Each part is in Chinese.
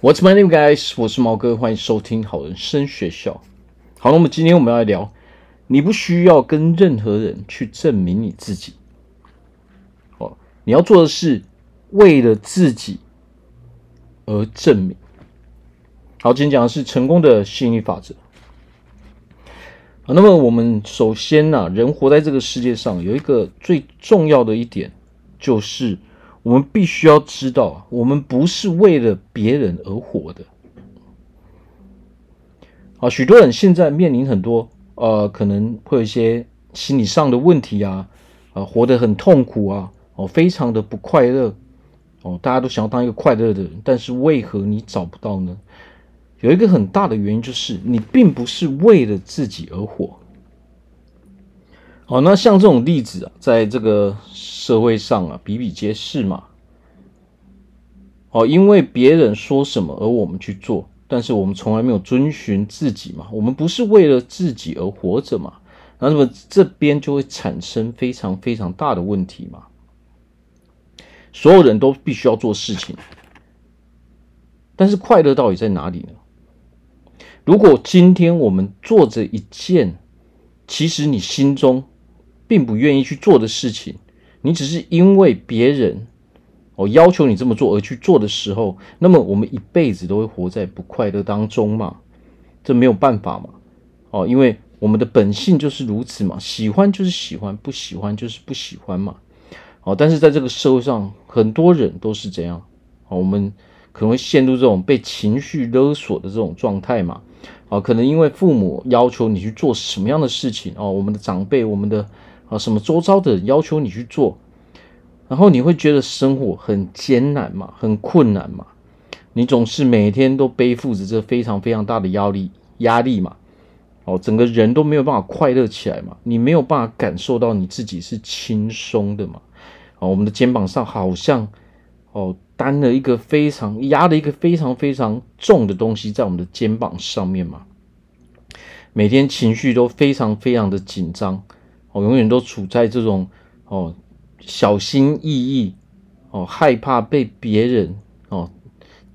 What's my name, guys？我是毛哥，欢迎收听好人生学校。好，那么今天我们要来聊，你不需要跟任何人去证明你自己。哦，你要做的是为了自己而证明。好，今天讲的是成功的吸引力法则。好，那么我们首先呢、啊，人活在这个世界上，有一个最重要的一点，就是。我们必须要知道，我们不是为了别人而活的。啊，许多人现在面临很多呃，可能会有一些心理上的问题啊，啊，活得很痛苦啊，哦，非常的不快乐，哦，大家都想要当一个快乐的人，但是为何你找不到呢？有一个很大的原因就是你并不是为了自己而活。好，那像这种例子啊，在这个社会上啊，比比皆是嘛。哦，因为别人说什么而我们去做，但是我们从来没有遵循自己嘛。我们不是为了自己而活着嘛。那么这边就会产生非常非常大的问题嘛。所有人都必须要做事情，但是快乐到底在哪里呢？如果今天我们做着一件，其实你心中。并不愿意去做的事情，你只是因为别人哦要求你这么做而去做的时候，那么我们一辈子都会活在不快乐当中嘛？这没有办法嘛？哦，因为我们的本性就是如此嘛，喜欢就是喜欢，不喜欢就是不喜欢嘛。哦，但是在这个社会上，很多人都是这样。哦，我们可能会陷入这种被情绪勒索的这种状态嘛。哦，可能因为父母要求你去做什么样的事情哦，我们的长辈，我们的。啊，什么周遭的要求你去做，然后你会觉得生活很艰难嘛，很困难嘛，你总是每天都背负着这非常非常大的压力压力嘛，哦，整个人都没有办法快乐起来嘛，你没有办法感受到你自己是轻松的嘛，哦，我们的肩膀上好像哦担了一个非常压了一个非常非常重的东西在我们的肩膀上面嘛，每天情绪都非常非常的紧张。哦，永远都处在这种哦小心翼翼哦害怕被别人哦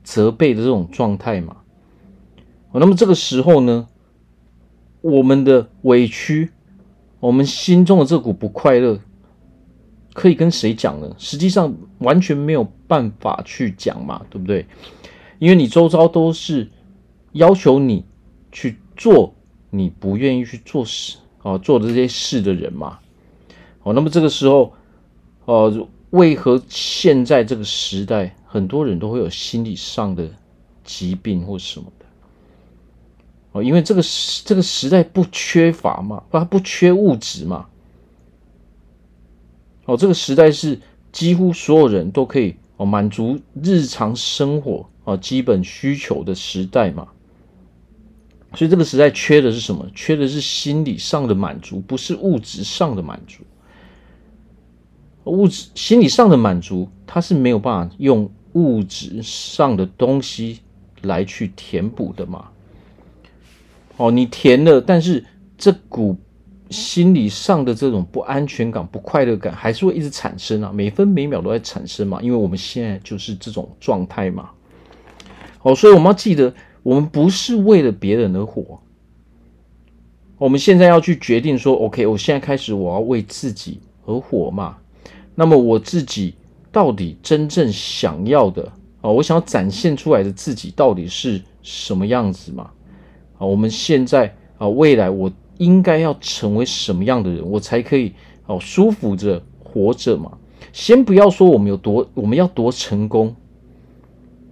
责备的这种状态嘛。哦，那么这个时候呢，我们的委屈，我们心中的这股不快乐，可以跟谁讲呢？实际上完全没有办法去讲嘛，对不对？因为你周遭都是要求你去做你不愿意去做事。哦，做的这些事的人嘛，哦，那么这个时候，哦，为何现在这个时代，很多人都会有心理上的疾病或什么的？哦，因为这个时这个时代不缺乏嘛，它不缺物质嘛。哦，这个时代是几乎所有人都可以哦满足日常生活啊基本需求的时代嘛。所以这个时代缺的是什么？缺的是心理上的满足，不是物质上的满足。物质心理上的满足，它是没有办法用物质上的东西来去填补的嘛。哦，你填了，但是这股心理上的这种不安全感、不快乐感，还是会一直产生啊，每分每秒都在产生嘛。因为我们现在就是这种状态嘛。哦，所以我们要记得。我们不是为了别人而活，我们现在要去决定说，OK，我现在开始我要为自己而活嘛。那么我自己到底真正想要的啊，我想要展现出来的自己到底是什么样子嘛？啊，我们现在啊，未来我应该要成为什么样的人，我才可以哦舒服着活着嘛？先不要说我们有多，我们要多成功，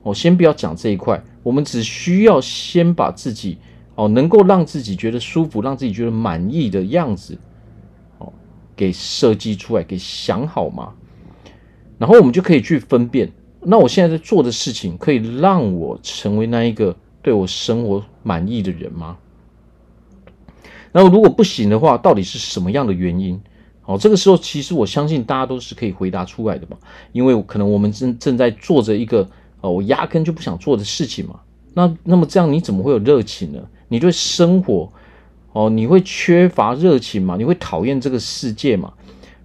我先不要讲这一块。我们只需要先把自己哦，能够让自己觉得舒服，让自己觉得满意的样子哦，给设计出来，给想好嘛。然后我们就可以去分辨，那我现在在做的事情可以让我成为那一个对我生活满意的人吗？然后如果不行的话，到底是什么样的原因？哦，这个时候其实我相信大家都是可以回答出来的嘛，因为可能我们正正在做着一个。哦，我压根就不想做的事情嘛。那那么这样你怎么会有热情呢？你对生活，哦，你会缺乏热情嘛？你会讨厌这个世界嘛？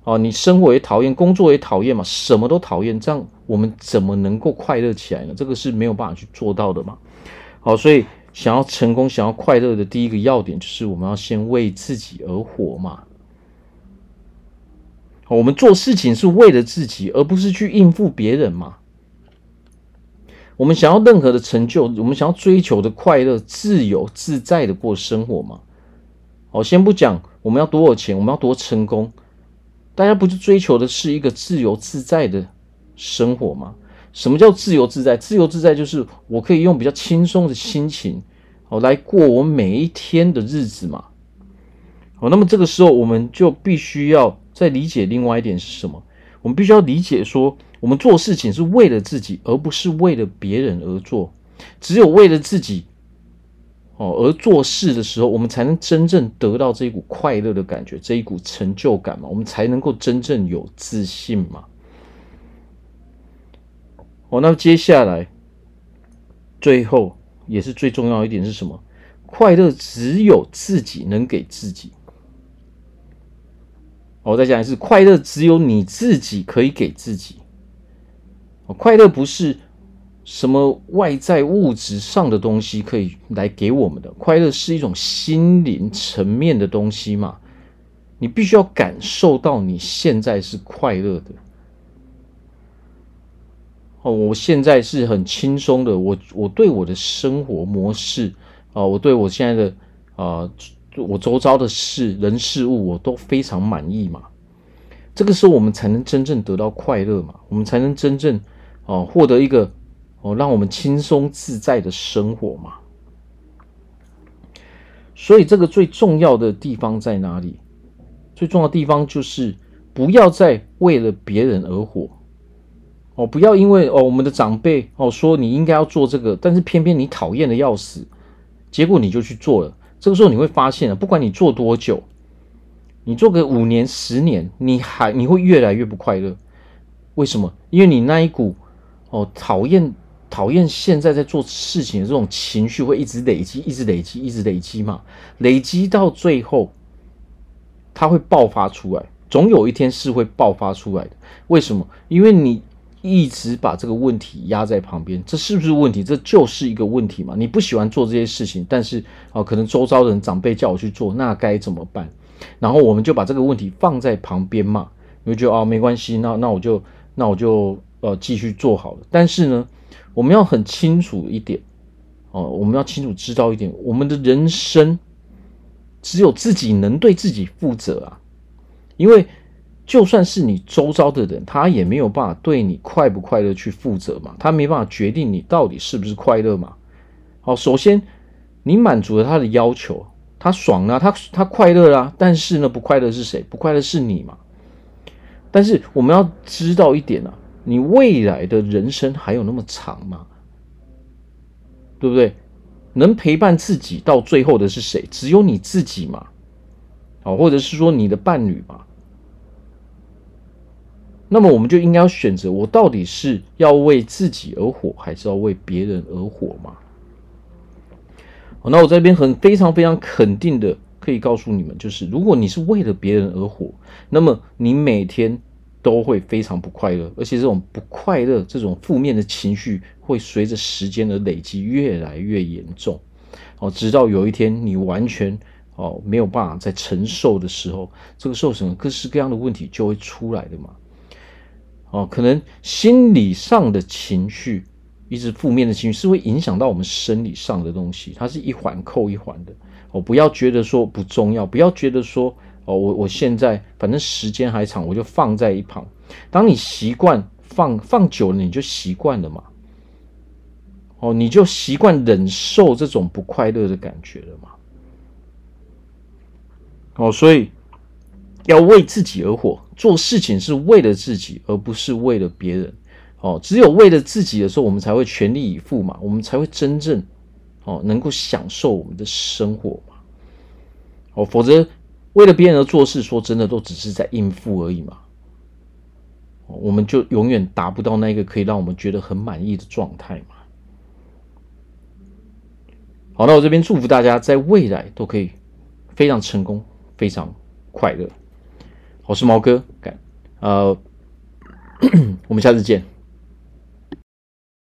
哦，你生活也讨厌，工作也讨厌嘛，什么都讨厌，这样我们怎么能够快乐起来呢？这个是没有办法去做到的嘛。好，所以想要成功、想要快乐的第一个要点，就是我们要先为自己而活嘛。我们做事情是为了自己，而不是去应付别人嘛。我们想要任何的成就，我们想要追求的快乐、自由自在的过生活嘛。好，先不讲我们要多少钱，我们要多成功。大家不就追求的是一个自由自在的生活吗？什么叫自由自在？自由自在就是我可以用比较轻松的心情，哦，来过我每一天的日子嘛。好，那么这个时候我们就必须要再理解另外一点是什么？我们必须要理解说，我们做事情是为了自己，而不是为了别人而做。只有为了自己。哦，而做事的时候，我们才能真正得到这一股快乐的感觉，这一股成就感嘛，我们才能够真正有自信嘛。哦，那么接下来，最后也是最重要一点是什么？快乐只有自己能给自己。我再讲一次，快乐只有你自己可以给自己。快乐不是。什么外在物质上的东西可以来给我们的快乐，是一种心灵层面的东西嘛？你必须要感受到你现在是快乐的。哦，我现在是很轻松的，我我对我的生活模式啊，我对我现在的啊，我周遭的事人事物，我都非常满意嘛。这个时候，我们才能真正得到快乐嘛，我们才能真正哦获得一个。哦，让我们轻松自在的生活嘛。所以，这个最重要的地方在哪里？最重要的地方就是不要再为了别人而活。哦，不要因为哦，我们的长辈哦说你应该要做这个，但是偏偏你讨厌的要死，结果你就去做了。这个时候你会发现啊，不管你做多久，你做个五年、十年，你还你会越来越不快乐。为什么？因为你那一股哦讨厌。讨厌现在在做事情的这种情绪会一直累积，一直累积，一直累积嘛，累积到最后，它会爆发出来，总有一天是会爆发出来的。为什么？因为你一直把这个问题压在旁边，这是不是问题？这就是一个问题嘛。你不喜欢做这些事情，但是啊，可能周遭的人长辈叫我去做，那该怎么办？然后我们就把这个问题放在旁边嘛，你会觉得哦，没关系，那那我就那我就呃继续做好了。但是呢？我们要很清楚一点，哦，我们要清楚知道一点，我们的人生只有自己能对自己负责啊，因为就算是你周遭的人，他也没有办法对你快不快乐去负责嘛，他没办法决定你到底是不是快乐嘛。好，首先你满足了他的要求，他爽了，他他快乐啦，但是呢，不快乐是谁？不快乐是你嘛。但是我们要知道一点啊。你未来的人生还有那么长吗？对不对？能陪伴自己到最后的是谁？只有你自己嘛。哦，或者是说你的伴侣嘛。那么我们就应该要选择：我到底是要为自己而活，还是要为别人而活嘛？好，那我这边很非常非常肯定的可以告诉你们，就是如果你是为了别人而活，那么你每天。都会非常不快乐，而且这种不快乐、这种负面的情绪会随着时间的累积越来越严重，哦，直到有一天你完全哦没有办法再承受的时候，这个受什么各式各样的问题就会出来的嘛，哦，可能心理上的情绪，一直负面的情绪是会影响到我们生理上的东西，它是一环扣一环的，哦，不要觉得说不重要，不要觉得说。哦，我我现在反正时间还长，我就放在一旁。当你习惯放放久了，你就习惯了嘛。哦，你就习惯忍受这种不快乐的感觉了嘛。哦，所以要为自己而活，做事情是为了自己，而不是为了别人。哦，只有为了自己的时候，我们才会全力以赴嘛，我们才会真正哦能够享受我们的生活嘛。哦，否则。为了别人而做事，说真的，都只是在应付而已嘛。我们就永远达不到那个可以让我们觉得很满意的状态嘛。好，那我这边祝福大家在未来都可以非常成功，非常快乐。我是毛哥，感。呃，我们下次见。